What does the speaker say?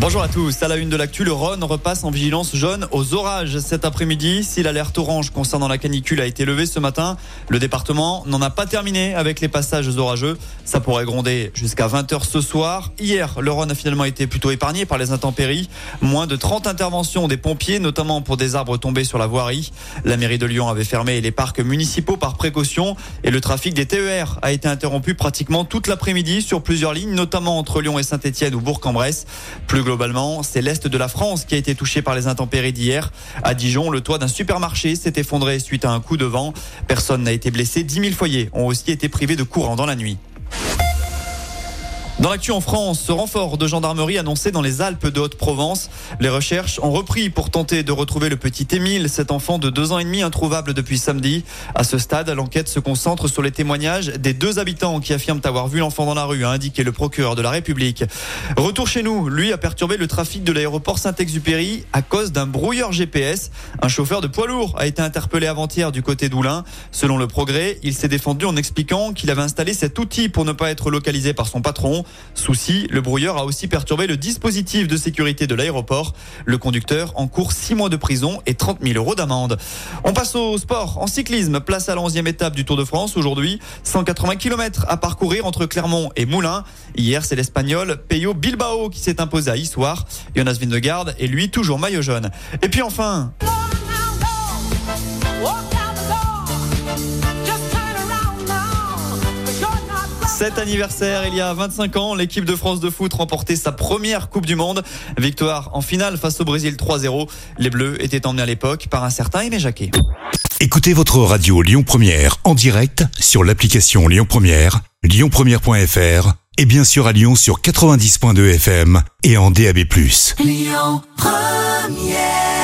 Bonjour à tous. À la une de l'actu, le Rhône repasse en vigilance jaune aux orages cet après-midi. Si l'alerte orange concernant la canicule a été levée ce matin, le département n'en a pas terminé avec les passages orageux. Ça pourrait gronder jusqu'à 20h ce soir. Hier, le Rhône a finalement été plutôt épargné par les intempéries. Moins de 30 interventions des pompiers, notamment pour des arbres tombés sur la voirie. La mairie de Lyon avait fermé les parcs municipaux par précaution et le trafic des TER a été interrompu pratiquement toute l'après-midi sur plusieurs lignes, notamment entre Lyon et Saint-Etienne ou Bourg-en-Bresse. Globalement, c'est l'est de la France qui a été touché par les intempéries d'hier. À Dijon, le toit d'un supermarché s'est effondré suite à un coup de vent. Personne n'a été blessé. 10 000 foyers ont aussi été privés de courant dans la nuit. Dans l'actu en France, ce renfort de gendarmerie annoncé dans les Alpes de Haute-Provence. Les recherches ont repris pour tenter de retrouver le petit Émile, cet enfant de deux ans et demi introuvable depuis samedi. À ce stade, l'enquête se concentre sur les témoignages des deux habitants qui affirment avoir vu l'enfant dans la rue, a indiqué le procureur de la République. Retour chez nous, lui a perturbé le trafic de l'aéroport Saint-Exupéry à cause d'un brouilleur GPS. Un chauffeur de poids lourd a été interpellé avant-hier du côté d'Oulin. Selon le progrès, il s'est défendu en expliquant qu'il avait installé cet outil pour ne pas être localisé par son patron. Souci, le brouilleur a aussi perturbé le dispositif de sécurité de l'aéroport. Le conducteur encourt 6 mois de prison et 30 000 euros d'amende. On passe au sport. En cyclisme, place à la 11e étape du Tour de France. Aujourd'hui, 180 km à parcourir entre Clermont et Moulins. Hier, c'est l'Espagnol Peyo Bilbao qui s'est imposé à Issoire. Jonas Vingegaard est lui toujours maillot jaune. Et puis enfin... Cet anniversaire, il y a 25 ans, l'équipe de France de foot remportait sa première Coupe du Monde. Victoire en finale face au Brésil 3-0. Les Bleus étaient emmenés à l'époque par un certain Aimé Jacquet. Écoutez votre radio Lyon Première en direct sur l'application Lyon Première, lyonpremière.fr et bien sûr à Lyon sur 90.2 FM et en DAB+. Lyon Première